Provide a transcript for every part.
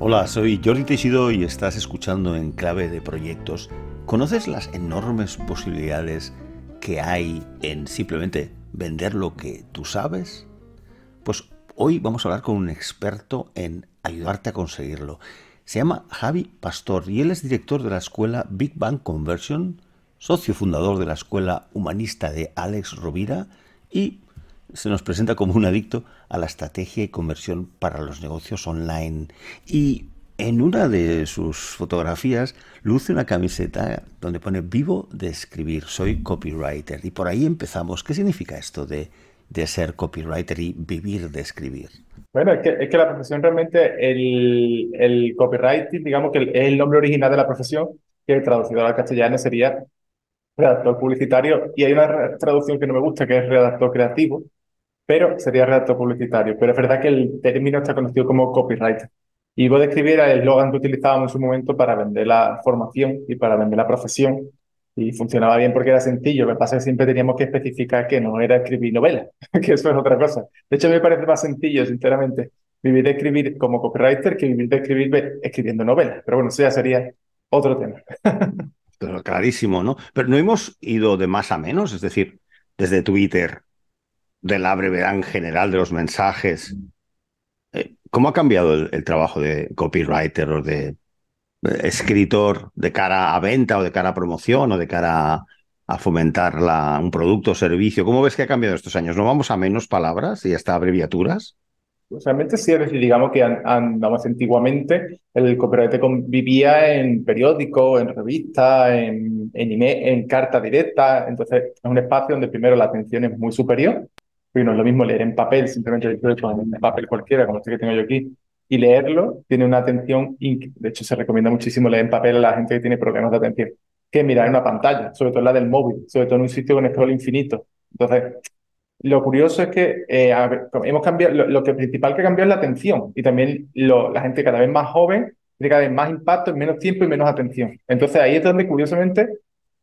Hola, soy Jordi Teixido y estás escuchando en Clave de Proyectos. ¿Conoces las enormes posibilidades que hay en simplemente vender lo que tú sabes? Pues hoy vamos a hablar con un experto en ayudarte a conseguirlo. Se llama Javi Pastor y él es director de la escuela Big Bang Conversion, socio fundador de la escuela humanista de Alex Rovira y se nos presenta como un adicto a la estrategia y conversión para los negocios online. Y en una de sus fotografías luce una camiseta donde pone vivo de escribir, soy copywriter. Y por ahí empezamos. ¿Qué significa esto de, de ser copywriter y vivir de escribir? Bueno, es que, es que la profesión realmente, el, el copywriting, digamos que es el nombre original de la profesión, que traducido al castellano sería redactor publicitario. Y hay una traducción que no me gusta, que es redactor creativo, pero sería redactor publicitario. Pero es verdad que el término está conocido como copywriter. Y vos describir el eslogan que utilizábamos en su momento para vender la formación y para vender la profesión. Y funcionaba bien porque era sencillo. Lo que pasa es que siempre teníamos que especificar que no era escribir novela, que eso es otra cosa. De hecho, me parece más sencillo, sinceramente, vivir de escribir como copywriter que vivir de escribir escribiendo novelas. Pero bueno, eso ya sería otro tema. Pero clarísimo, ¿no? Pero no hemos ido de más a menos, es decir, desde Twitter de la brevedad en general de los mensajes. Eh, ¿Cómo ha cambiado el, trabajo de copywriter o de, escritor de cara a venta o de cara a promoción o de cara a, fomentar la, un producto o servicio? ¿Cómo ves que ha cambiado estos años? ¿No vamos a menos palabras y hasta abreviaturas? Pues realmente sí, es decir, digamos que andamos antiguamente, el copywriter vivía en periódico, en revista, en, en, en carta directa, entonces es un espacio donde primero la atención es muy superior no es lo mismo leer en papel, simplemente en papel cualquiera, como este que tengo yo aquí, y leerlo tiene una atención, de hecho se recomienda muchísimo leer en papel a la gente que tiene problemas de atención, que mirar en una pantalla, sobre todo la del móvil, sobre todo en un sitio con scroll infinito. Entonces, lo curioso es que eh, hemos cambiado, lo, que principal que cambió es la atención y también la gente cada vez más joven tiene cada vez más impacto en menos tiempo y menos atención. Entonces ahí es donde curiosamente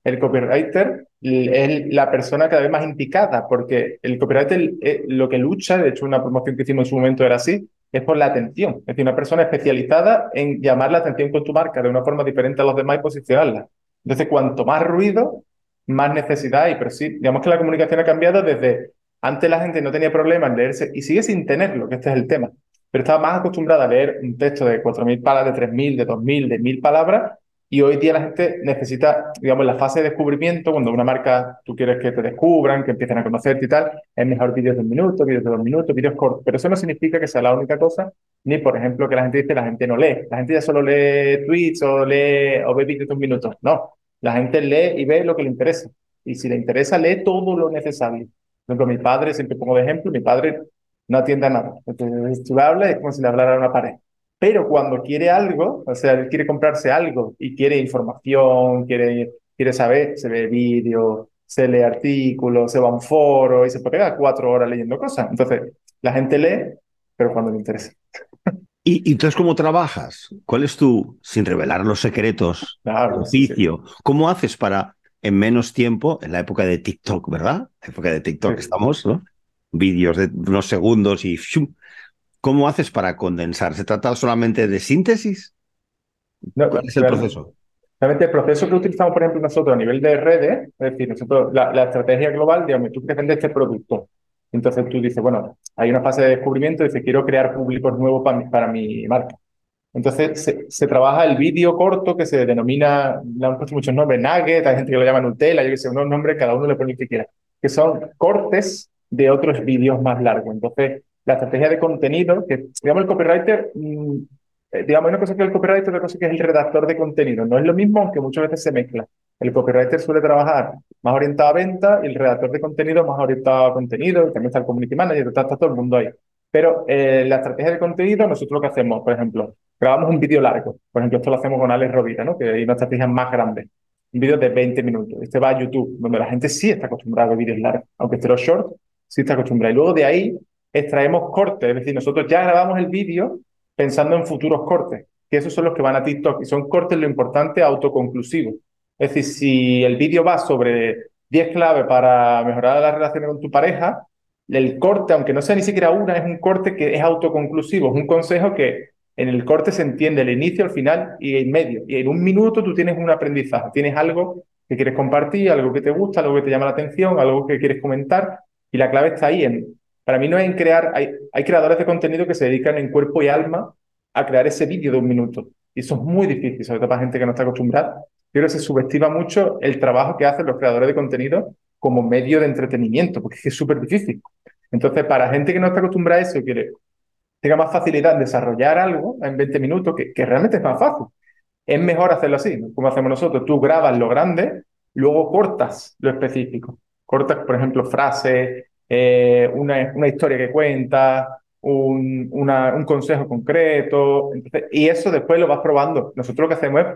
el copywriter es la persona cada vez más indicada, porque el copywriter eh, lo que lucha, de hecho una promoción que hicimos en su momento era así, es por la atención. Es decir, una persona especializada en llamar la atención con tu marca de una forma diferente a los demás y posicionarla. Entonces, cuanto más ruido, más necesidad hay. Pero sí, digamos que la comunicación ha cambiado desde antes la gente no tenía problema en leerse y sigue sin tenerlo, que este es el tema. Pero estaba más acostumbrada a leer un texto de 4.000 palabras, de 3.000, de 2.000, de 1.000 palabras y hoy día la gente necesita, digamos, la fase de descubrimiento, cuando una marca tú quieres que te descubran, que empiecen a conocerte y tal, es mejor vídeos de un minuto, vídeos de dos minutos, vídeos cortos. Pero eso no significa que sea la única cosa, ni por ejemplo que la gente dice la gente no lee. La gente ya solo lee tweets o lee o ve vídeos de un minuto. No, la gente lee y ve lo que le interesa. Y si le interesa, lee todo lo necesario. Por ejemplo, mi padre, siempre pongo de ejemplo, mi padre no atiende a nada. Entonces, tú hablas, es como si le hablara a una pared. Pero cuando quiere algo, o sea, él quiere comprarse algo y quiere información, quiere, quiere saber, se ve vídeos, se lee artículos, se va a un foro y se puede quedar cuatro horas leyendo cosas. Entonces, la gente lee, pero cuando le interesa. ¿Y, entonces cómo trabajas? ¿Cuál es tu, sin revelar los secretos, claro, oficio? ¿Cómo haces para, en menos tiempo, en la época de TikTok, ¿verdad? La época de TikTok estamos, ¿no? Vídeos de unos segundos y ¿Cómo haces para condensar? ¿Se trata solamente de síntesis? ¿Cuál es el proceso? Realmente el proceso que utilizamos, por ejemplo, nosotros a nivel de redes, es decir, nosotros, la, estrategia global, digamos, tú quieres vender este producto. Entonces tú dices, bueno, hay una fase de descubrimiento, dices, quiero crear públicos nuevos para mi, para mi marca. Entonces se, trabaja el vídeo corto que se denomina, le han puesto muchos nombres, nugget, hay gente que lo llama Nutella, yo que sé, unos nombres, cada uno le pone el que quiera, que son cortes de otros vídeos más largos. Entonces, la estrategia de contenido, que digamos el copywriter, mm, eh, digamos, una cosa que el copywriter, otra cosa que es el redactor de contenido. No es lo mismo, aunque muchas veces se mezcla. El copywriter suele trabajar más orientado a venta y el redactor de contenido más orientado a contenido, también está el community manager, está, todo el mundo ahí. Pero eh, la estrategia de contenido, nosotros lo que hacemos, por ejemplo, grabamos un vídeo largo. Por ejemplo, esto lo hacemos con Alex Rovira, ¿no? que hay una estrategia más grande. Un vídeo de 20 minutos. Este va a YouTube, donde la gente sí está acostumbrada a vídeos largos. Aunque esté los shorts, sí está acostumbrada. Y luego de ahí extraemos cortes, es decir, nosotros ya grabamos el vídeo pensando en futuros cortes, que esos son los que van a TikTok y son cortes lo importante autoconclusivos. Es decir, si el vídeo va sobre 10 claves para mejorar las relaciones con tu pareja, el corte, aunque no sea ni siquiera una, es un corte que es autoconclusivo, es un consejo que En el corte se entiende el inicio, el final y el medio. Y en un minuto tú tienes un aprendizaje, tienes algo que quieres compartir, algo que te gusta, algo que te llama la atención, algo que quieres comentar. Y la clave está ahí en, para mí no es en crear, hay, creadores de contenido que se dedican en cuerpo y alma a crear ese vídeo de un minuto. Y eso es muy difícil, sobre todo para gente que no está acostumbrada. Yo creo que se subestima mucho el trabajo que hacen los creadores de contenido como medio de entretenimiento, porque es súper difícil. Entonces, para gente que no está acostumbrada a eso, quiere tenga más facilidad en desarrollar algo en 20 minutos, que, que realmente es más fácil, es mejor hacerlo así, como hacemos nosotros. Tú grabas lo grande, luego cortas lo específico. Cortas, por ejemplo, frases, eh, una, una, historia que cuenta, un, un consejo concreto, y eso después lo vas probando. Nosotros lo que hacemos es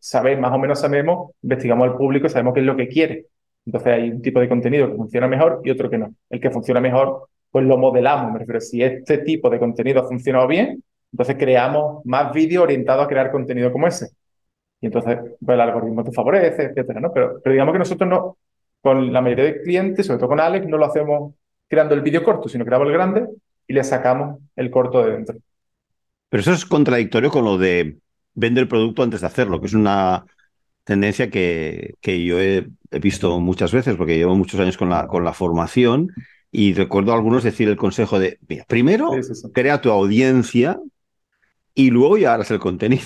saber, más o menos sabemos, investigamos al público, sabemos qué es lo que quiere. Entonces hay un tipo de contenido que funciona mejor y otro que no. El que funciona mejor, pues lo modelamos. Me refiero, si este tipo de contenido ha funcionado bien, entonces creamos más vídeos orientados a crear contenido como ese. Y entonces pues, el algoritmo te favorece, etcétera, ¿no? Pero, pero digamos que nosotros no, con la mayoría de clientes, sobre todo con Alex, no lo hacemos creando el vídeo corto, sino creamos el grande y le sacamos el corto de dentro. Pero eso es contradictorio con lo de vender el producto antes de hacerlo, que es una tendencia que, que yo he, visto muchas veces, porque llevo muchos años con la, con la formación y recuerdo a algunos decir el consejo de, mira, primero crea tu audiencia y luego ya harás el contenido.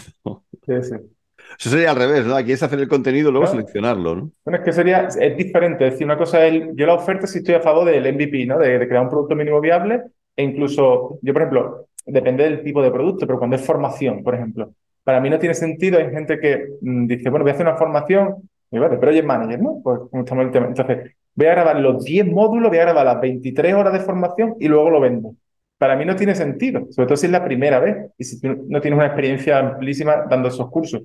Eso sería al revés, ¿no? Aquí es hacer el contenido y luego seleccionarlo, ¿no? Bueno, es que sería, es diferente. Es decir, una cosa es, yo la oferta si estoy a favor del MVP, ¿no? De, crear un producto mínimo viable e incluso, yo por ejemplo, depende del tipo de producto, pero cuando es formación, por ejemplo, para mí no tiene sentido, hay gente que mm, dice, bueno, voy a hacer una formación, y vale, pero project manager, ¿no? Pues como estamos en el tema. Entonces, voy a grabar los 10 módulos, voy a grabar las 23 horas de formación y luego lo vendo. Para mí no tiene sentido, sobre todo si es la primera vez y si tú no tienes una experiencia amplísima dando esos cursos,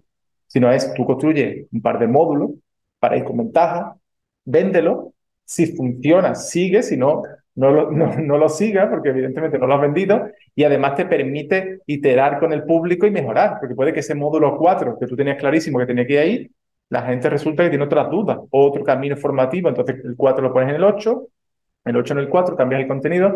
sino es tú construyes un par de módulos para ir con ventaja, véndelo, si funciona, sigue, si no, no lo, no, lo siga porque evidentemente no lo has vendido. Y además te permite iterar con el público y mejorar, porque puede que ese módulo 4 que tú tenías clarísimo que tenía que ir ahí, la gente resulta que tiene otras dudas, otro camino formativo, entonces el 4 lo pones en el 8, el 8 en el 4, cambias el contenido.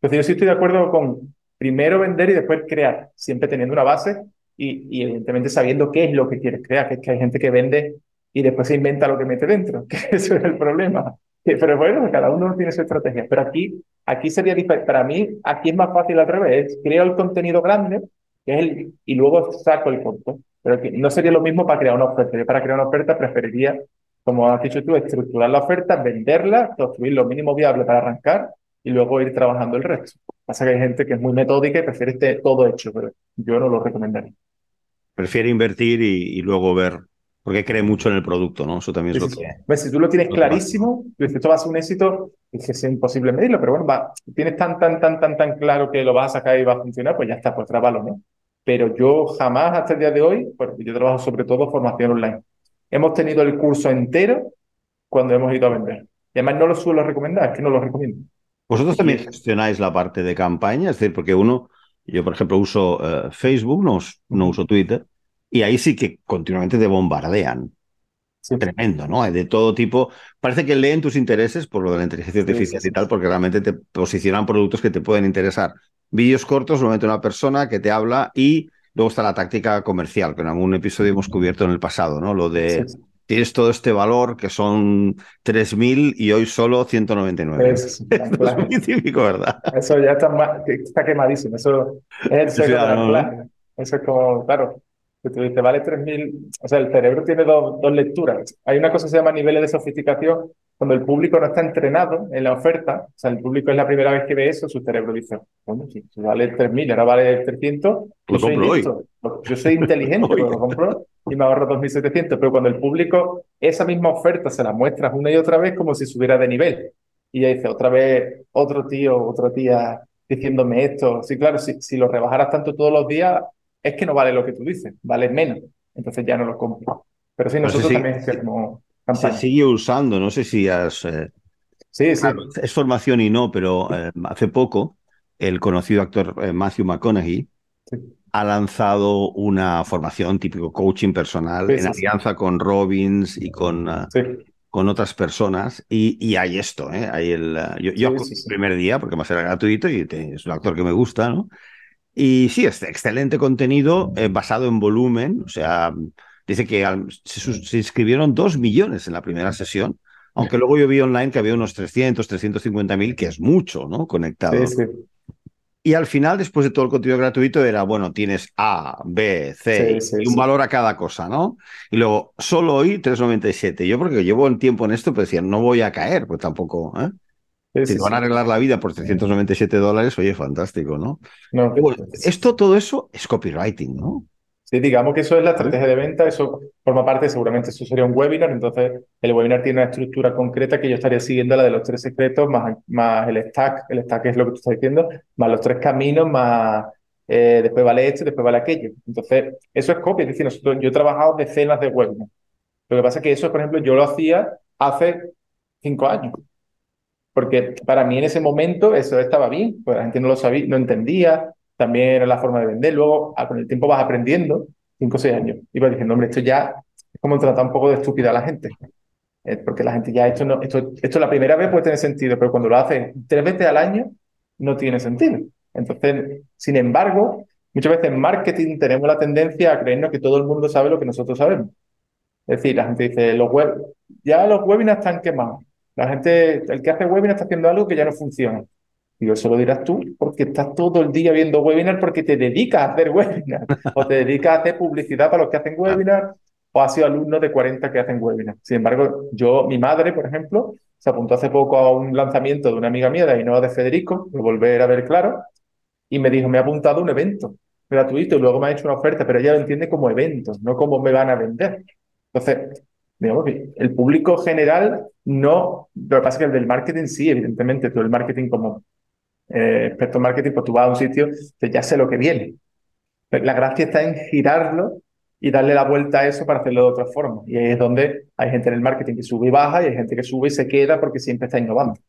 Entonces yo sí estoy de acuerdo con primero vender y después crear, siempre teniendo una base y, y evidentemente sabiendo qué es lo que quieres crear, que es que hay gente que vende y después se inventa lo que mete dentro, que ese es el problema. Pero bueno, cada uno tiene su estrategia. Pero aquí, aquí sería diferente. Para mí, aquí es más fácil al revés. Creo el contenido grande que es el, y luego saco el corto. Pero no sería lo mismo para crear una oferta. Yo para crear una oferta preferiría, como has dicho tú, estructurar la oferta, venderla, construir lo mínimo viable para arrancar y luego ir trabajando el resto. Pasa que hay gente que es muy metódica y prefiere este todo hecho, pero yo no lo recomendaría. Prefiere invertir y, luego ver, porque cree mucho en el producto, ¿no? Eso también es lo que... Pues si tú lo tienes clarísimo, dices, esto va a ser un éxito, es que es imposible medirlo, pero bueno, va, tienes tan, tan, tan, tan, tan claro que lo vas a sacar y va a funcionar, pues ya está, pues trábalo, ¿no? pero yo jamás hasta el día de hoy, porque yo trabajo sobre todo formación online, hemos tenido el curso entero cuando hemos ido a vender. Y además no lo suelo recomendar, es que no lo recomiendo. ¿Vosotros también gestionáis la parte de campaña? Es decir, porque uno, yo por ejemplo uso eh, Facebook, no, no, uso Twitter, y ahí sí que continuamente te bombardean. Tremendo, ¿no? De todo tipo. Parece que leen tus intereses por lo de la inteligencia artificial y tal, porque realmente te posicionan productos que te pueden interesar vídeos cortos, normalmente una persona que te habla y luego está la táctica comercial, que en algún episodio hemos cubierto en el pasado, ¿no? Lo de tienes todo este valor que son 3.000 y hoy solo 199. Es, es muy típico, ¿verdad? Eso ya está, está quemadísimo. Eso es el Eso es como, claro, que tú dices, vale 3.000, o sea, el cerebro tiene dos, dos lecturas. Hay una cosa que se llama niveles de sofisticación, cuando el público no está entrenado en la oferta, o sea, el público es la primera vez que ve eso, su cerebro dice, bueno, si, vale 3.000, ahora vale 300, yo soy listo, yo soy inteligente, lo compro y me ahorro 2.700, pero cuando el público esa misma oferta se la muestras una y otra vez como si subiera de nivel, y ya dice, otra vez, otro tío, otra tía diciéndome esto, sí, claro, si, si lo rebajaras tanto todos los días, es que no vale lo que tú dices, vale menos. Entonces ya no lo compro. Pero sí, nosotros también hacemos Se sigue usando, no sé si has... Eh, sí, sí. es formación y no, pero eh, hace poco el conocido actor eh, Matthew McConaughey ha lanzado una formación típico coaching personal en alianza con Robbins y con, con otras personas. Y, hay esto, ¿eh? Hay el, yo, yo el primer día, porque va a ser gratuito y es un actor que me gusta, ¿no? Y sí, es excelente contenido eh, basado en volumen. O sea, dice que se, inscribieron dos millones en la primera sesión, aunque luego yo vi online que había unos 300, 350 mil, que es mucho, ¿no? Conectado. Sí, sí. Y al final, después de todo el contenido gratuito, era, bueno, tienes A, B, C y un valor a cada cosa, ¿no? Y luego, solo hoy 3,97. Yo porque llevo un tiempo en esto, pues decía, no voy a caer, pues tampoco, ¿eh? si van a arreglar la vida por 397 dólares, oye, fantástico, ¿no? esto, todo eso es copywriting, ¿no? Sí, digamos que eso es la estrategia de venta, eso forma parte, seguramente eso sería un webinar, entonces el webinar tiene una estructura concreta que yo estaría siguiendo la de los tres secretos, más, más el stack, el stack es lo que tú estás diciendo, más los tres caminos, más eh, después vale esto, después vale aquello. Entonces, eso es copia, es decir, nosotros, yo he trabajado decenas de webinars. Lo que pasa es que eso, por ejemplo, yo lo hacía hace cinco años porque para mí en ese momento eso estaba bien, pues la gente no lo sabía, no entendía, también era la forma de vender, luego con el tiempo vas aprendiendo, cinco o seis años, y vas diciendo, hombre, esto ya es como tratar un poco de estúpida a la gente, eh, porque la gente ya, esto, no, esto, esto la primera vez puede tener sentido, pero cuando lo haces tres veces al año, no tiene sentido. Entonces, sin embargo, muchas veces en marketing tenemos la tendencia a creernos que todo el mundo sabe lo que nosotros sabemos. Es decir, la gente dice, los web, ya los webinars están quemados. La gente, el que hace webinar está haciendo algo que ya no funciona. Y eso lo dirás tú, porque estás todo el día viendo webinar porque te dedicas a hacer webinar, o te dedicas a hacer publicidad para los que hacen webinar, o has sido alumno de 40 que hacen webinar. Sin embargo, yo, mi madre, por ejemplo, se apuntó hace poco a un lanzamiento de una amiga mía, de Ainhoa de Federico, de Volver a Ver Claro, y me dijo, me ha apuntado a un evento gratuito y luego me ha hecho una oferta, pero ella lo entiende como eventos, no como me van a vender. Entonces, digamos que el público general no, lo que pasa es que el del marketing sí, evidentemente, todo el marketing como eh, experto en marketing, pues tú vas a un sitio que ya sé lo que viene. Pero la gracia está en girarlo y darle la vuelta a eso para hacerlo de otra forma. Y ahí es donde hay gente en el marketing que sube y baja y hay gente que sube y se queda porque siempre está innovando.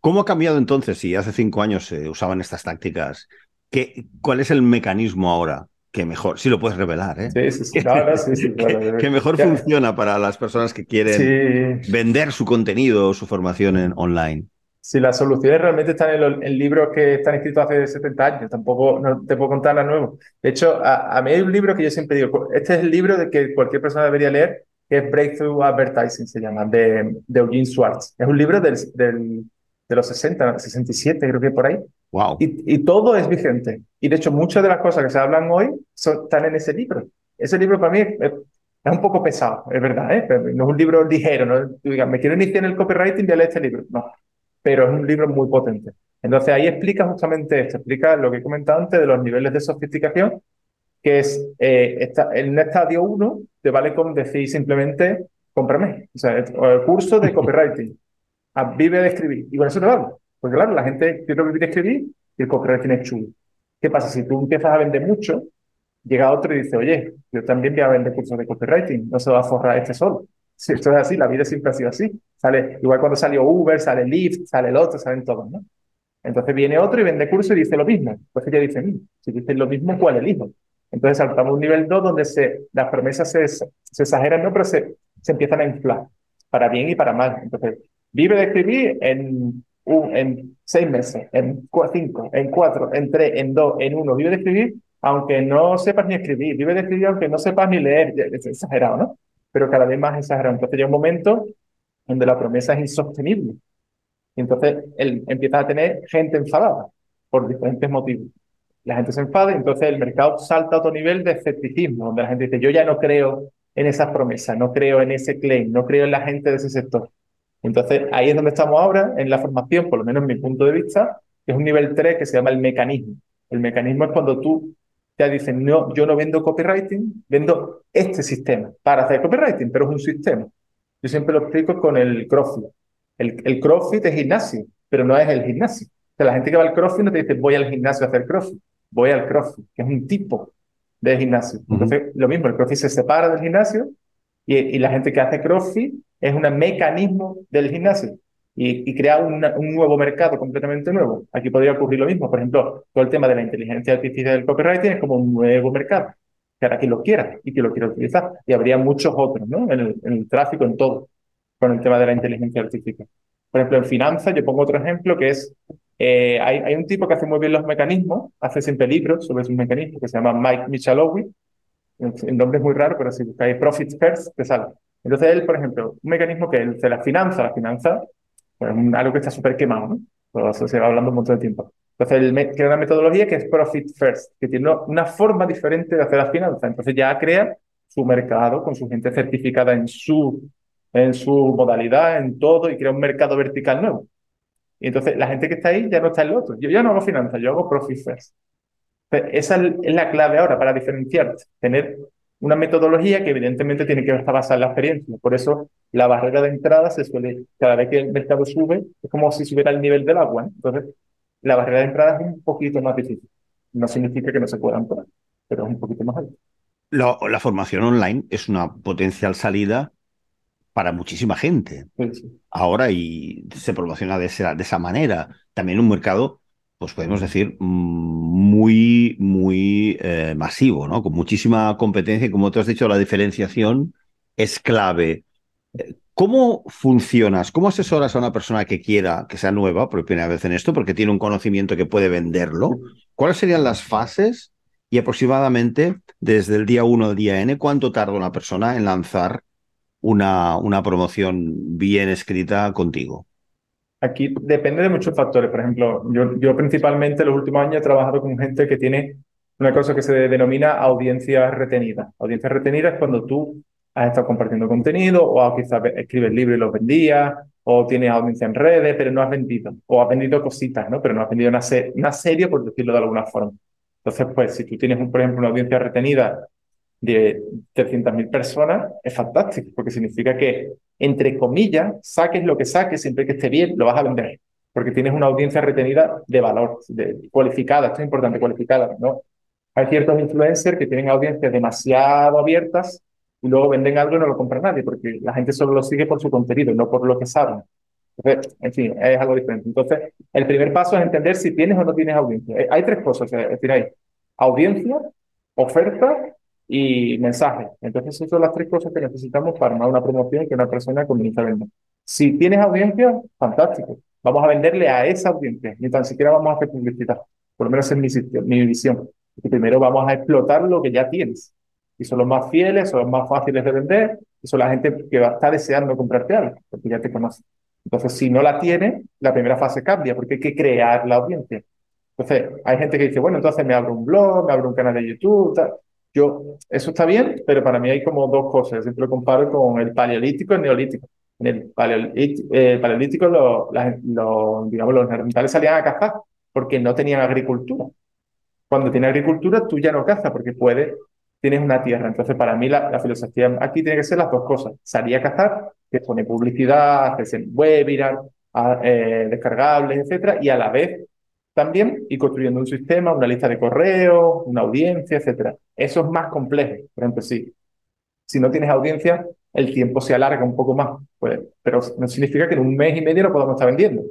¿Cómo ha cambiado entonces si hace cinco años se usaban estas tácticas? ¿Qué, ¿Cuál es el mecanismo ahora? que mejor, si lo puedes revelar, ¿eh? Sí, sí, sí. sí, que, mejor funciona para las personas que quieren vender su contenido o su formación en online. Sí, las soluciones realmente están en, libros que están escritos hace 70 años, tampoco no te puedo contar las nuevas. De hecho, a, mí hay un libro que yo siempre digo, este es el libro de que cualquier persona debería leer, que es Breakthrough Advertising, se llama, de, de Eugene Schwartz. Es un libro del, del, de los 60, 67, creo que por ahí. Wow. Y, y, todo es vigente. Y de hecho, muchas de las cosas que se hablan hoy son, están en ese libro. Ese libro para mí es, un poco pesado, es verdad, ¿eh? no es un libro ligero. ¿no? Digas, me quiero iniciar en el copywriting, voy a leer este libro. No, pero es un libro muy potente. Entonces ahí explica justamente esto, explica lo que he comentado antes de los niveles de sofisticación, que es eh, en un estadio 1 te vale con decir simplemente cómprame, o sea, el curso de copywriting, vive de escribir, y con eso te vale. Porque claro, la gente quiere vivir de escribir y el copywriting es chulo. ¿Qué pasa? Si tú empiezas a vender mucho, llega otro y dice, oye, yo también voy a vender cursos de copywriting, no se va a forrar este solo. Si esto es así, la vida siempre ha sido así. Sale, igual cuando salió Uber, sale Lyft, sale el otro, salen todos, ¿no? Entonces viene otro y vende curso y dice lo mismo. Pues ella dice, mm, si dices lo mismo, ¿cuál elijo? Entonces saltamos un nivel 2 donde se, las promesas se, se exageran, ¿no? Pero se, se empiezan a inflar, para bien y para mal. Entonces, vive de escribir en en seis meses, en cinco, en cuatro, en tres, en dos, en uno, vive de escribir, aunque no sepas ni escribir, vive de escribir aunque no sepas ni leer, es exagerado, ¿no? Pero cada vez más exagerado. Entonces llega un momento donde la promesa es insostenible. Y entonces él empieza a tener gente enfadada por diferentes motivos. La gente se enfada y entonces el mercado salta a otro nivel de escepticismo, donde la gente dice, yo ya no creo en esas promesas, no creo en ese claim, no creo en la gente de ese sector. Entonces, ahí es donde estamos ahora, en la formación, por lo menos en mi punto de vista, es un nivel 3 que se llama el mecanismo. El mecanismo es cuando tú te dices, no, yo no vendo copywriting, vendo este sistema para hacer copywriting, pero es un sistema. Yo siempre lo explico con el CrossFit. El, el CrossFit es gimnasio, pero no es el gimnasio. O sea, la gente que va al CrossFit no te dice, voy al gimnasio a hacer CrossFit, voy al CrossFit, que es un tipo de gimnasio. Entonces, lo mismo, el CrossFit se separa del gimnasio y, y la gente que hace CrossFit es un mecanismo del gimnasio y, crea un nuevo mercado completamente nuevo. Aquí podría ocurrir lo mismo. Por ejemplo, todo el tema de la inteligencia artificial del copywriting es como un nuevo mercado. Que ahora quien lo quiera y que lo quiera utilizar. Y habría muchos otros, ¿no? En el, en el tráfico, en todo, con el tema de la inteligencia artificial. Por ejemplo, en finanzas, yo pongo otro ejemplo que es Eh, hay, un tipo que hace muy bien los mecanismos, hace siempre libros sobre sus mecanismos, que se llama Mike Michalowi. El nombre es muy raro, pero si buscáis Profit First, te sale. Entonces él, por ejemplo, un mecanismo que él se la finanza, la finanza, pues algo que está súper quemado, ¿no? Todo eso se va hablando un montón de tiempo. Entonces él crea una metodología que es Profit First, que tiene una forma diferente de hacer las finanzas. Entonces ya crea su mercado con su gente certificada en su, en su modalidad, en todo, y crea un mercado vertical nuevo. Y entonces la gente que está ahí ya no está en lo otro. Yo ya no hago finanzas, yo hago profit first. esa es la clave ahora para diferenciarte, tener una metodología que evidentemente tiene que estar basada en la experiencia. Por eso la barrera de entrada se suele, cada vez que el mercado sube, es como si subiera el nivel del agua. Entonces, la barrera de entrada es un poquito más difícil. No significa que no se puedan poner, pero es un poquito más alto. La, formación online es una potencial salida para muchísima gente. Ahora y se promociona de esa, de esa manera. También un mercado, pues podemos decir, muy, muy eh, masivo, ¿no? Con muchísima competencia y como tú has dicho, la diferenciación es clave. ¿Cómo funcionas? ¿Cómo asesoras a una persona que quiera, que sea nueva por primera vez en esto, porque tiene un conocimiento que puede venderlo? ¿Cuáles serían las fases y aproximadamente desde el día 1 al día N, cuánto tarda una persona en lanzar una, una promoción bien escrita contigo? Aquí depende de muchos factores. Por ejemplo, yo, yo principalmente en los últimos años he trabajado con gente que tiene una cosa que se denomina audiencia retenida. Audiencia retenida es cuando tú has estado compartiendo contenido o quizás escribes libros y los vendías o tienes audiencia en redes, pero no has vendido. O has vendido cositas, ¿no? Pero no has vendido una, una serie, por decirlo de alguna forma. Entonces, pues, si tú tienes, por ejemplo, una audiencia retenida de 300.000 personas, es fantástico, porque significa que, entre comillas, saques lo que saques, siempre que esté bien, lo vas a vender, porque tienes una audiencia retenida de valor, de, cualificada, esto es importante, cualificada, ¿no? Hay ciertos influencers que tienen audiencias demasiado abiertas y luego venden algo y no lo compra nadie, porque la gente solo lo sigue por su contenido, no por lo que saben. Entonces, en fin, es algo diferente. Entonces, el primer paso es entender si tienes o no tienes audiencia. Eh, hay tres cosas, es decir, audiencia, oferta y mensaje. Entonces, esas son las tres cosas que necesitamos para armar una promoción que una persona comienza a vender. Si tienes audiencia, fantástico. Vamos a venderle a esa audiencia. Ni tan siquiera vamos a hacer publicidad. Por lo menos es mi, mi visión. Y primero vamos a explotar lo que ya tienes. Son los más fieles, son los más fáciles de vender, y son la gente que va a estar deseando comprarte algo, porque ya te conoce. Entonces, si no la tiene, la primera fase cambia, porque hay que crear la audiencia. Entonces, hay gente que dice, bueno, entonces me abro un blog, me abro un canal de YouTube, tal. Yo, eso está bien, pero para mí hay como dos cosas. Yo siempre lo comparo con el paleolítico y el neolítico. En el paleolítico, los, digamos, los neandertales salían a cazar porque no tenían agricultura. Cuando tienes agricultura, tú ya no cazas porque puedes, tienes una tierra. Entonces, para mí la, filosofía aquí tiene que ser las dos cosas. Salir a cazar, que pone publicidad, hacer webinar, eh, descargables, etcétera, y a la vez también ir construyendo un sistema, una lista de correos, una audiencia, etcétera. Eso es más complejo. Por ejemplo, si, si no tienes audiencia, el tiempo se alarga un poco más. Pues, pero no significa que en un mes y medio lo podamos estar vendiendo.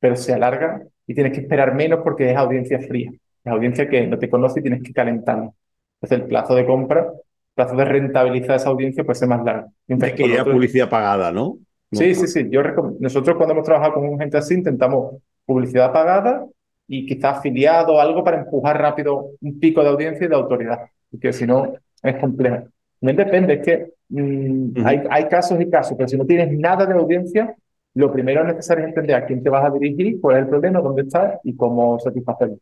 Pero se alarga y tienes que esperar menos porque es audiencia fría. Es audiencia que no te conoce y tienes que calentarla. Entonces el plazo de compra, el plazo de rentabilizar esa audiencia puede ser más largo. Que publicidad pagada, ¿no? Sí, sí, sí. Yo nosotros cuando hemos trabajado con gente así intentamos publicidad pagada y quizás afiliado o algo para empujar rápido un pico de audiencia y de autoridad, porque si no es complejo. No depende, es que mm, hay, hay casos y casos, pero si no tienes nada de audiencia, lo primero es necesario entender a quién te vas a dirigir, cuál es el problema, dónde estás y cómo satisfacerlo.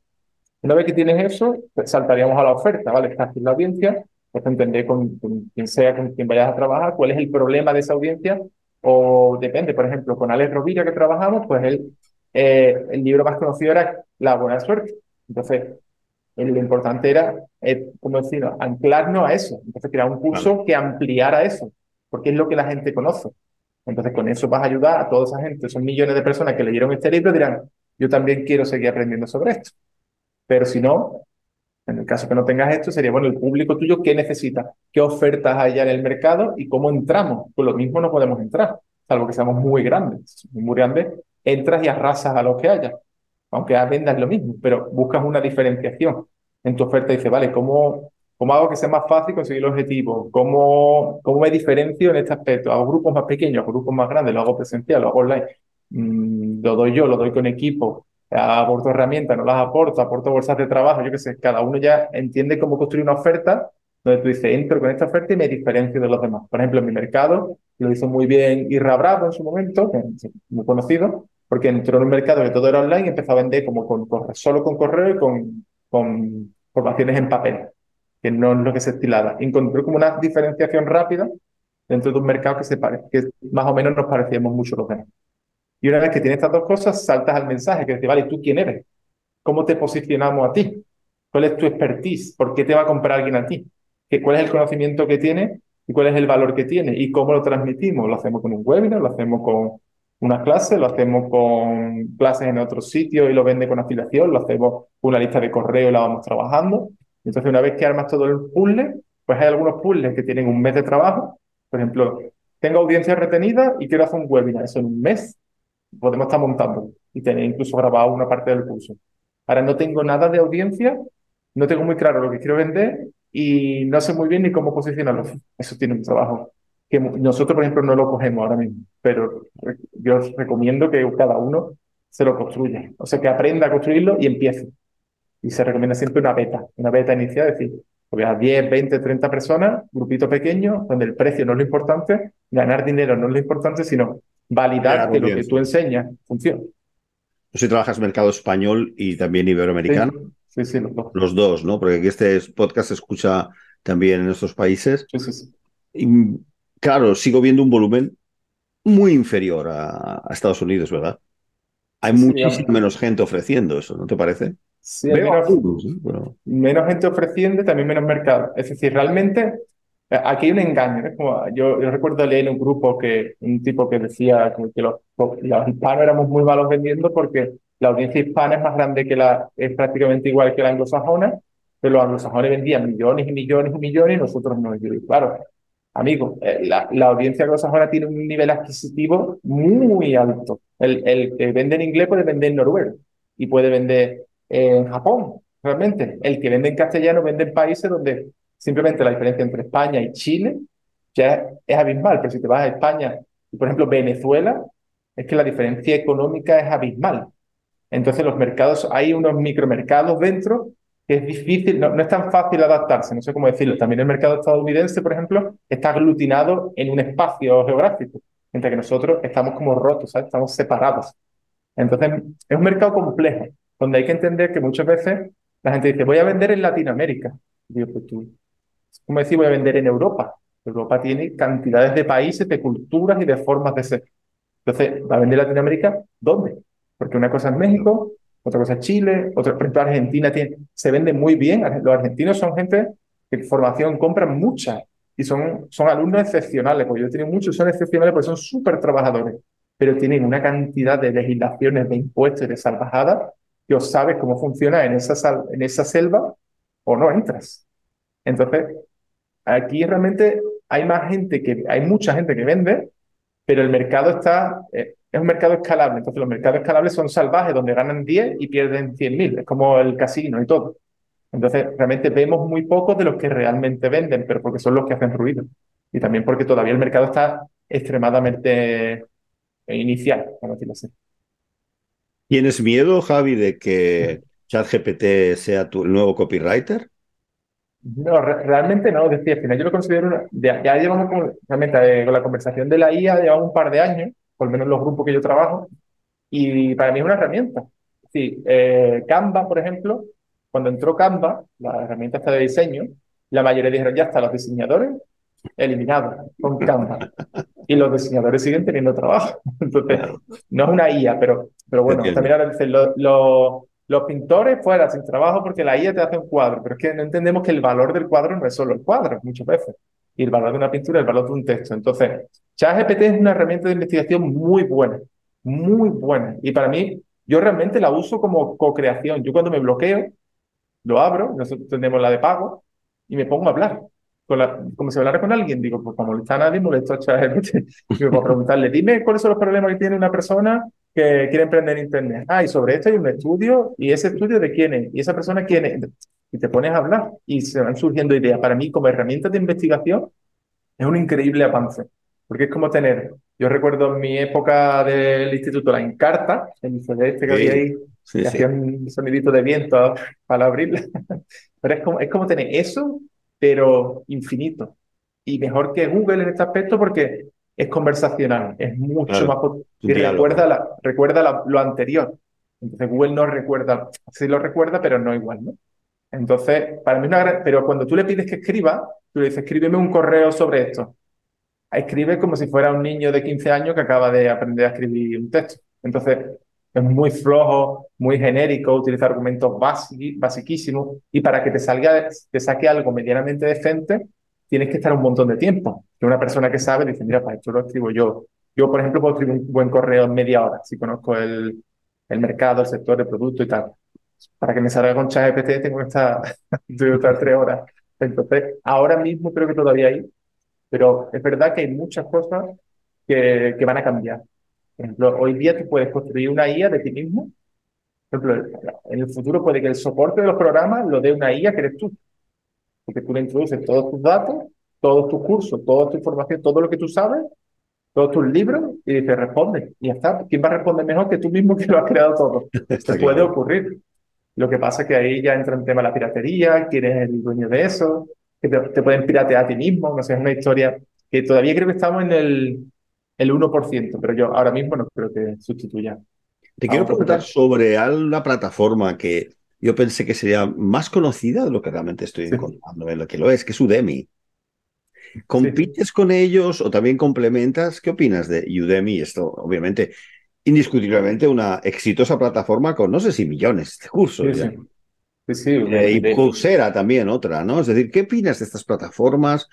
Una vez que tienes eso, pues saltaríamos a la oferta, ¿vale? Estás en la audiencia, pues entender con, quien sea, con quien vayas a trabajar, cuál es el problema de esa audiencia, o depende, por ejemplo, con Alex Rovira que trabajamos, pues él, eh, el libro más conocido era La Buena Suerte. Entonces, lo importante era, eh, como decirlo, anclarnos a eso. Entonces, crear un curso que ampliara eso, porque es lo que la gente conoce. Entonces, con eso vas a ayudar a toda esa gente, esos millones de personas que leyeron este libro, dirán, yo también quiero seguir aprendiendo sobre esto. Pero si no, en el caso que no tengas esto, sería, bueno, el público tuyo, ¿qué necesita? ¿Qué ofertas hay en el mercado y cómo entramos? Pues lo mismo no podemos entrar, salvo que seamos muy grandes. Muy grandes, entras y arrasas a lo que haya, aunque vendas lo mismo, pero buscas una diferenciación en tu oferta y dices, vale, ¿cómo, ¿cómo hago que sea más fácil conseguir el objetivo? ¿Cómo, ¿Cómo me diferencio en este aspecto? ¿Hago grupos más pequeños, grupos más grandes? ¿Lo hago presencial, lo hago online? Mm, ¿Lo doy yo, lo doy con equipo? Aporto herramientas, no las aporto, aporto bolsas de trabajo, yo qué sé, cada uno ya entiende cómo construir una oferta donde tú dices, entro con esta oferta y me diferencio de los demás. Por ejemplo, en mi mercado, lo hizo muy bien Irra Bravo en su momento, muy conocido, porque entró en un mercado que todo era online y empezó a vender como con, solo con correo y con, con formaciones en papel, que no es lo que se estilaba. Encontró como una diferenciación rápida dentro de un mercado que, se pare, que más o menos nos parecíamos mucho los demás. Y una vez que tienes estas dos cosas, saltas al mensaje que dice, vale, ¿tú quién eres? ¿Cómo te posicionamos a ti? ¿Cuál es tu expertise? ¿Por qué te va a comprar alguien a ti? ¿Cuál es el conocimiento que tiene y cuál es el valor que tiene? ¿Y cómo lo transmitimos? ¿Lo hacemos con un webinar? ¿Lo hacemos con una clase? ¿Lo hacemos con clases en otro sitio y lo vende con afiliación? ¿Lo hacemos con una lista de correo y la vamos trabajando? Entonces, una vez que armas todo el puzzle, pues hay algunos puzzles que tienen un mes de trabajo. Por ejemplo, tengo audiencia retenida y quiero hacer un webinar. Eso en un mes podemos estar montando y tener incluso grabado una parte del curso. Ahora no tengo nada de audiencia, no tengo muy claro lo que quiero vender y no sé muy bien ni cómo posicionarlo. Eso tiene un trabajo que nosotros, por ejemplo, no lo cogemos ahora mismo, pero yo recomiendo que cada uno se lo construya, o sea, que aprenda a construirlo y empiece. Y se recomienda siempre una beta, una beta inicial, es decir, porque a 10, 20, 30 personas, grupito pequeño, donde el precio no es lo importante, ganar dinero no es lo importante, sino validar que lo que tú enseñas funciona. No si trabajas mercado español y también iberoamericano. Sí, sí, los dos. Los dos, ¿no? Porque aquí este podcast se escucha también en estos países. Sí, sí, sí. Y, claro, sigo viendo un volumen muy inferior a, Estados Unidos, ¿verdad? Hay muchísima menos gente ofreciendo eso, ¿no te parece? Sí, menos, menos gente ofreciendo, también menos mercado. Es decir, realmente Aquí hay un engaño. Como, yo, recuerdo leer en un grupo que un tipo que decía que los, los, hispanos éramos muy malos vendiendo porque la audiencia hispana es más grande que la, es prácticamente igual que la anglosajona, pero los anglosajones vendían millones y millones y millones y nosotros no. Y claro, amigo, eh, la, la, audiencia anglosajona tiene un nivel adquisitivo muy alto. El, el que vende en inglés puede vender en noruego y puede vender en Japón, realmente. El que vende en castellano vende en países donde Simplemente la diferencia entre España y Chile ya es abismal, pero si te vas a España y, por ejemplo, Venezuela, es que la diferencia económica es abismal. Entonces, los mercados, hay unos micromercados dentro que es difícil, no, es tan fácil adaptarse, no sé cómo decirlo. También el mercado estadounidense, por ejemplo, está aglutinado en un espacio geográfico, mientras que nosotros estamos como rotos, estamos separados. Entonces, es un mercado complejo, donde hay que entender que muchas veces la gente dice, voy a vender en Latinoamérica. digo, pues tú, como decir, voy a vender en Europa. Europa tiene cantidades de países, de culturas y de formas de ser. Entonces, ¿va a vender Latinoamérica? ¿Dónde? Porque una cosa es México, otra cosa es Chile, otra, por ejemplo, Argentina tiene, se vende muy bien. Los argentinos son gente que formación compran mucha y son, son alumnos excepcionales, porque yo he tenido muchos, son excepcionales porque son súper trabajadores, pero tienen una cantidad de legislaciones, de impuestos y de salvajadas que os sabes cómo funciona en esa, en esa selva o no entras. Entonces, aquí realmente hay más gente que, hay mucha gente que vende, pero el mercado está, eh, es un mercado escalable. Entonces, los mercados escalables son salvajes, donde ganan 10 y pierden 100.000. Es como el casino y todo. Entonces, realmente vemos muy pocos de los que realmente venden, pero porque son los que hacen ruido. Y también porque todavía el mercado está extremadamente inicial, como decirlo así. ¿Tienes miedo, Javi, de que ChatGPT sea tu nuevo copywriter? No, realmente no, decía, al final yo lo considero una, ya, llevamos como, realmente eh, con la conversación de la IA, llevamos un par de años, por lo menos los grupos que yo trabajo, y para mí es una herramienta. Sí, eh, Canva, por ejemplo, cuando entró Canva, la herramienta está de diseño, la mayoría dijeron, ya está, los diseñadores eliminados con Canva. Y los diseñadores siguen teniendo trabajo. Entonces, no es una IA, pero, pero bueno, también ahora dicen, lo, los pintores fuera sin trabajo porque la IA te hace un cuadro, pero es que no entendemos que el valor del cuadro no es solo el cuadro, muchas veces. Y el valor de una pintura el valor de un texto. Entonces, ChatGPT es una herramienta de investigación muy buena, muy buena. Y para mí, yo realmente la uso como co-creación. Yo cuando me bloqueo, lo abro, nosotros tenemos la de pago, y me pongo a hablar. Con la, como si hablara con alguien, digo, pues como molesta a nadie, molesto a ChatGPT. Y me puedo preguntarle, dime cuáles son los problemas que tiene una persona que quiere emprender Internet. Ah, y sobre esto hay un estudio, y ese estudio de quién es, y esa persona quién es. Y te pones a hablar y se van surgiendo ideas. Para mí, como herramienta de investigación, es un increíble avance, porque es como tener Yo recuerdo en mi época del instituto la Encarta, el CD este que había ahí, que hacía un sonidito de viento para abrirla. Pero es como, es como tener eso, pero infinito. Y mejor que Google en este aspecto porque es conversacional, es mucho más... Y recuerda, la, recuerda lo anterior. Entonces Google no recuerda, sí lo recuerda, pero no igual, ¿no? Entonces, para mí es una gran... Pero cuando tú le pides que escriba, tú le dices, escríbeme un correo sobre esto. Escribe como si fuera un niño de 15 años que acaba de aprender a escribir un texto. Entonces, es muy flojo, muy genérico, utiliza argumentos basiquísimos y para que te salga, te saque algo medianamente decente, tienes que estar un montón de tiempo. Que una persona que sabe dice, mira, para esto lo escribo yo. Yo, por ejemplo, puedo escribir un buen correo en media hora, si conozco el, el mercado, el sector de producto y tal. Para que me salga con ChatGPT tengo que estar, tres horas. Entonces, ahora mismo creo que todavía hay, pero es verdad que hay muchas cosas que, que van a cambiar. Por ejemplo, hoy día tú puedes construir una IA de ti mismo. Por ejemplo, en el futuro puede que el soporte de los programas lo dé una IA que eres tú. Porque tú le introduces todos tus datos, todos tus cursos, toda tu información, todo lo que tú sabes, todos tus libros y dices, responde. Y ya está. ¿Quién va a responder mejor que tú mismo que lo has creado todo? Puede ocurrir. Lo que pasa es que ahí ya entra en tema la piratería, quién es el dueño de eso, que te, pueden piratear a ti mismo. No sé, es una historia que todavía creo que estamos en el, el 1%, pero yo ahora mismo no creo que sustituya. Te quiero preguntar sobre una plataforma que yo pensé que sería más conocida de lo que realmente estoy encontrando, en lo que lo es, que es Udemy. ¿Compites con ellos o también complementas? ¿Qué opinas de Udemy? Esto, obviamente, indiscutiblemente una exitosa plataforma con no sé si millones de cursos. Sí, sí. Eh, y Coursera también, otra, ¿no? Es decir, ¿qué opinas de estas plataformas?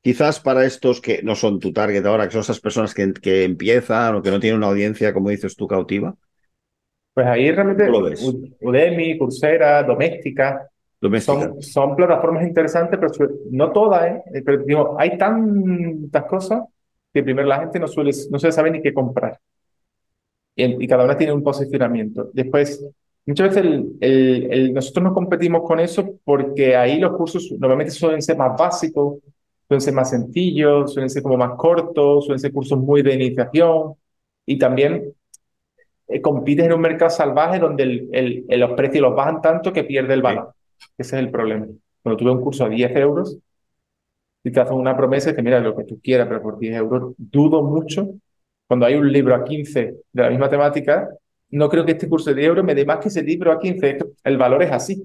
Quizás para estos que no son tu target ahora, que son esas personas que, que empiezan o que no tienen una audiencia, como dices tú, cautiva. Pues ahí realmente Udemy, Coursera, Doméstica, son, son, plataformas interesantes, pero no todas, ¿eh? eh pero digo, hay tantas cosas que primero la gente no suele, no suele saber ni qué comprar. Y, y cada una tiene un posicionamiento. Después, muchas veces el, el, nosotros no competimos con eso porque ahí los cursos normalmente suelen ser más básicos, suelen ser más sencillos, suelen ser como más cortos, suelen ser cursos muy de iniciación y también eh, compites en un mercado salvaje donde el, el, los precios los bajan tanto que pierde el valor. Ese es el problema. Cuando tuve un curso a 10 euros y te hacen una promesa y te mira lo que tú quieras, pero por 10 euros dudo mucho. Cuando hay un libro a 15 de la misma temática, no creo que este curso de 10 euros me dé más que ese libro a 15. El valor es así.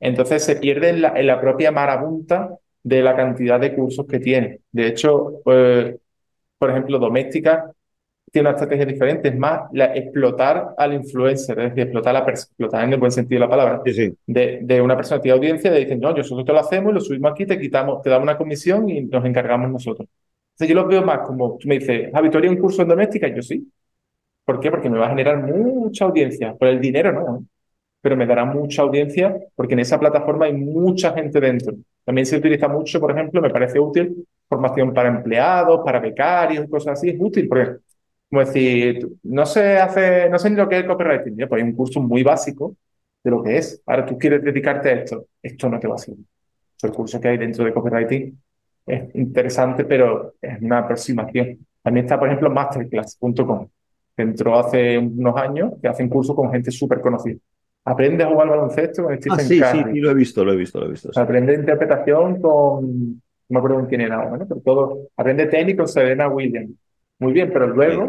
Entonces se pierde en la, en la propia marabunta de la cantidad de cursos que tiene. De hecho, pues, por ejemplo, doméstica tiene una estrategia diferente, es más la, explotar al influencer, es decir, explotar, la explotar en el buen sentido de la palabra, De, de, una persona que tiene audiencia, de dicen, no, nosotros te lo hacemos, lo subimos aquí, te quitamos, te damos una comisión y nos encargamos nosotros. Entonces yo lo veo más como, tú me dices, ¿a Victoria un curso en doméstica? Yo sí. ¿Por qué? Porque me va a generar mucha audiencia. Por el dinero no, pero me dará mucha audiencia porque en esa plataforma hay mucha gente dentro. También se utiliza mucho, por ejemplo, me parece útil, formación para empleados, para becarios cosas así. Es útil porque como decir, no sé, hace, no sé ni lo que es el copywriting. pues hay un curso muy básico de lo que es. Ahora tú quieres dedicarte a esto. Esto no te va a servir. El curso que hay dentro de copywriting es interesante, pero es una aproximación. También está, por ejemplo, masterclass.com, que entró hace unos años, que hacen cursos con gente súper conocida. Aprende a jugar baloncesto con Stephen ah, sí, sí, sí, lo he visto, lo he visto, lo he visto. Aprende interpretación con, no me acuerdo quién era, ¿no? pero todo, aprende técnico con Serena Williams muy bien, pero luego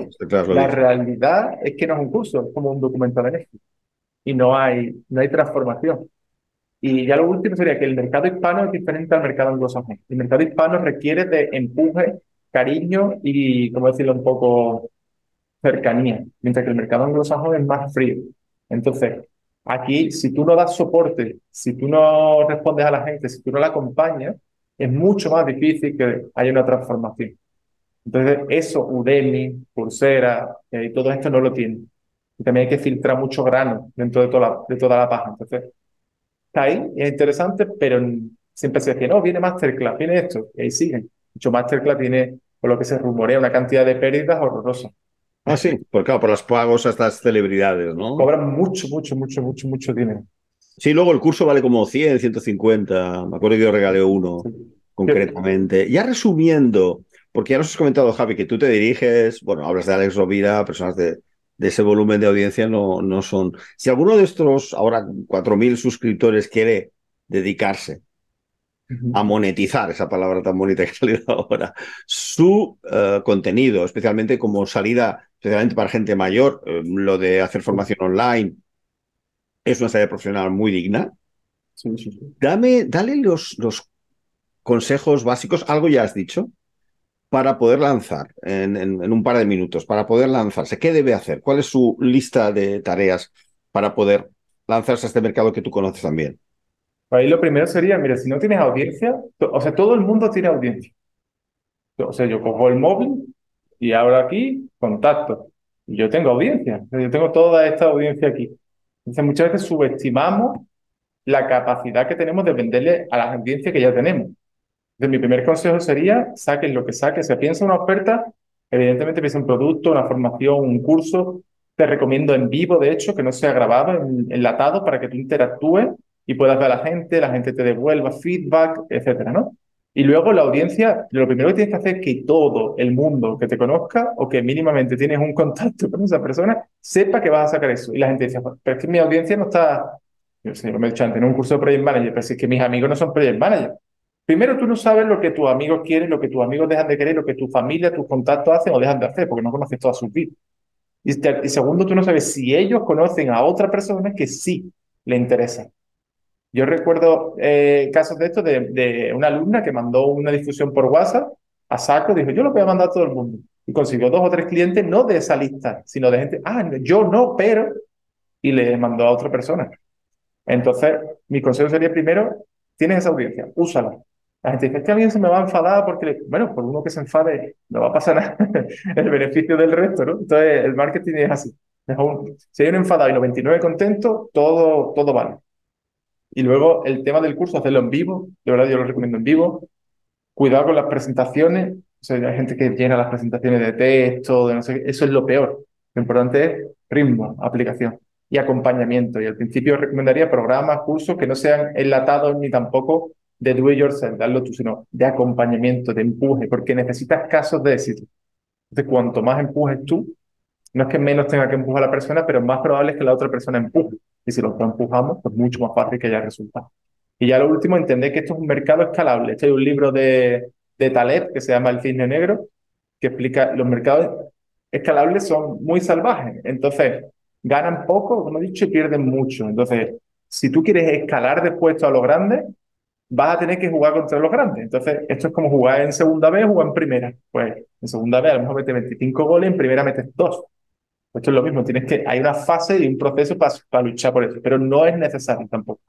la realidad es que no es un curso, es como un documental de Y no hay, no hay transformación. Y ya lo último sería que el mercado hispano es diferente al mercado anglosajón. El mercado hispano requiere de empuje, cariño y, como decirlo, un poco cercanía, mientras que el mercado anglosajón es más frío. Entonces, aquí, si tú no das soporte, si tú no respondes a la gente, si tú no la acompañas, es mucho más difícil que haya una transformación. Entonces, eso Udemy, Coursera eh, y todo esto no lo tiene. Y también hay que filtrar mucho grano dentro de toda la, de toda la página. Entonces, está ahí, es interesante, pero siempre se dice, no, viene Masterclass, viene esto, y ahí siguen. Hecho, Masterclass tiene, por lo que se rumorea, una cantidad de pérdidas horrorosas. Ah, sí, por claro, por los pagos a estas celebridades, ¿no? Cobran mucho, mucho, mucho, mucho, mucho dinero. Sí, luego el curso vale como 100, 150. Me acuerdo que yo regalé uno concretamente. Ya resumiendo, porque ya nos has comentado, Javi, que tú te diriges, bueno, hablas de Alex Rovira, personas de, ese volumen de audiencia no, no son. Si alguno de estos, ahora 4.000 suscriptores, quiere dedicarse a monetizar, esa palabra tan bonita que ha salido ahora, su eh, contenido, especialmente como salida, especialmente para gente mayor, eh, lo de hacer formación online, es una salida profesional muy digna. Dame, dale los, los consejos básicos, algo ya has dicho, para poder lanzar en, en, un par de minutos, para poder lanzarse. ¿Qué debe hacer? ¿Cuál es su lista de tareas para poder lanzarse a este mercado que tú conoces también? Ahí lo primero sería, mira, si no tienes audiencia, o sea, todo el mundo tiene audiencia. O sea, yo cojo el móvil y ahora aquí contacto. Y yo tengo audiencia, yo tengo toda esta audiencia aquí. Entonces, muchas veces subestimamos la capacidad que tenemos de venderle a la audiencia que ya tenemos. Entonces, mi primer consejo sería, saquen lo que saquen. Si piensa una oferta, evidentemente piensa un producto, una formación, un curso. Te recomiendo en vivo, de hecho, que no sea grabado, enlatado, para que tú interactúes y puedas ver a la gente, la gente te devuelva feedback, etcétera, ¿no? Y luego la audiencia, lo primero que tienes que hacer es que todo el mundo que te conozca o que mínimamente tienes un contacto con esa persona sepa que vas a sacar eso. Y la gente dice, pero es que mi audiencia no está, yo sé, me he dicho en un curso de Project Manager, pero es que mis amigos no son Project Manager. Primero, tú no sabes lo que tus amigos quieren, lo que tus amigos dejan de querer, lo que tu familia, tus contactos hacen o dejan de hacer, porque no conoces toda su vida. Y, segundo, tú no sabes si ellos conocen a otra persona que sí le interesa. Yo recuerdo eh, casos de esto de, una alumna que mandó una difusión por WhatsApp a saco, dijo, yo lo voy a mandar a todo el mundo. Y consiguió dos o tres clientes, no de esa lista, sino de gente, ah, yo no, pero, y le mandó a otra persona. Entonces, mi consejo sería primero, tienes esa audiencia, úsala. La gente dice, es que alguien se me va a enfadar porque, bueno, por uno que se enfade, no va a pasar nada, el beneficio del resto, ¿no? Entonces, el marketing es así. Si hay un enfadado y 99 contentos, todo, todo vale. Y luego el tema del curso, hacerlo en vivo, de verdad yo lo recomiendo en vivo. Cuidado con las presentaciones, o sea, hay gente que llena las presentaciones de texto, de no sé eso es lo peor. Lo importante es ritmo, aplicación y acompañamiento. Y al principio recomendaría programas, cursos que no sean enlatados ni tampoco de do it yourself, darlo tú, sino de acompañamiento, de empuje, porque necesitas casos de éxito. Entonces, cuanto más empujes tú, no es que menos tenga que empujar la persona, pero más probable es que la otra persona empuje. Y si los empujamos, pues mucho más fácil que haya resultados. Y ya lo último, entender que esto es un mercado escalable. Este hay un libro de, de Taleb que se llama El Cisne Negro, que explica los mercados escalables son muy salvajes. Entonces, ganan poco, como he dicho, y pierden mucho. Entonces, si tú quieres escalar después a los grandes, vas a tener que jugar contra los grandes. Entonces, esto es como jugar en segunda vez o jugar en primera. Pues en segunda vez a lo mejor metes 25 goles, en primera metes 2. Esto es lo mismo, tienes que, hay una fase y un proceso para, luchar por eso, pero no es necesario tampoco.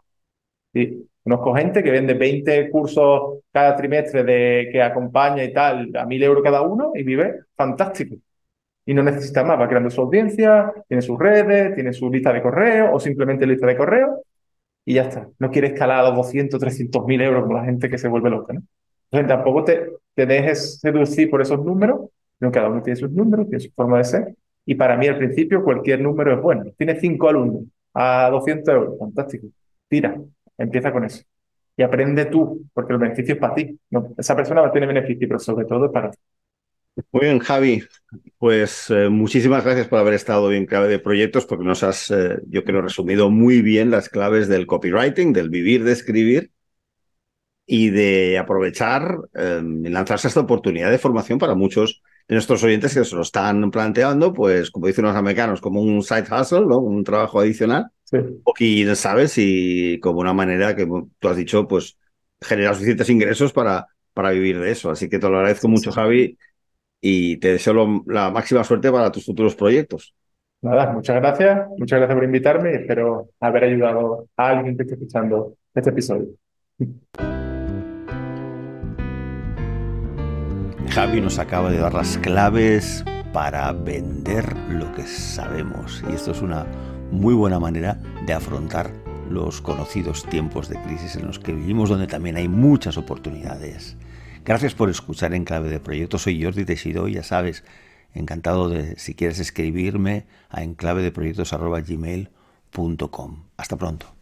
¿sí? Conozco gente que vende 20 cursos cada trimestre de que acompaña y tal, a 1000 euros cada uno y vive fantástico. Y no necesita más, va creando su audiencia, tiene sus redes, tiene su lista de correo o simplemente lista de correo y ya está. No quiere escalar a los 200, 300 mil euros como la gente que se vuelve loca. ¿no? Entonces tampoco te, te dejes seducir por esos números, sino cada uno tiene sus números, tiene su forma de ser y para mí al principio cualquier número es bueno. Tienes cinco alumnos a 200 euros, fantástico. Tira, empieza con eso. Y aprende tú, porque el beneficio es para ti. esa persona va a tener beneficio, pero sobre todo es para ti. Muy bien, Javi. Pues eh, muchísimas gracias por haber estado en clave de proyectos, porque nos has, eh, yo creo, resumido muy bien las claves del copywriting, del vivir de escribir y de aprovechar eh, y lanzarse esta oportunidad de formación para muchos nuestros oyentes que se lo están planteando, pues como dicen los americanos, como un side hustle, ¿no? un trabajo adicional. O quién sabe si como una manera que tú has dicho, pues generar suficientes ingresos para, para vivir de eso. Así que te lo agradezco mucho, Javi, y te deseo la máxima suerte para tus futuros proyectos. Nada, muchas gracias. Muchas gracias por invitarme y espero haber ayudado a alguien que esté escuchando este episodio. Javi nos acaba de dar las claves para vender lo que sabemos y esto es una muy buena manera de afrontar los conocidos tiempos de crisis en los que vivimos donde también hay muchas oportunidades. Gracias por escuchar en clave de proyecto. Soy Jordi Teixidó ya sabes, encantado de si quieres escribirme a enclavedeproyectos.gmail.com. Hasta pronto.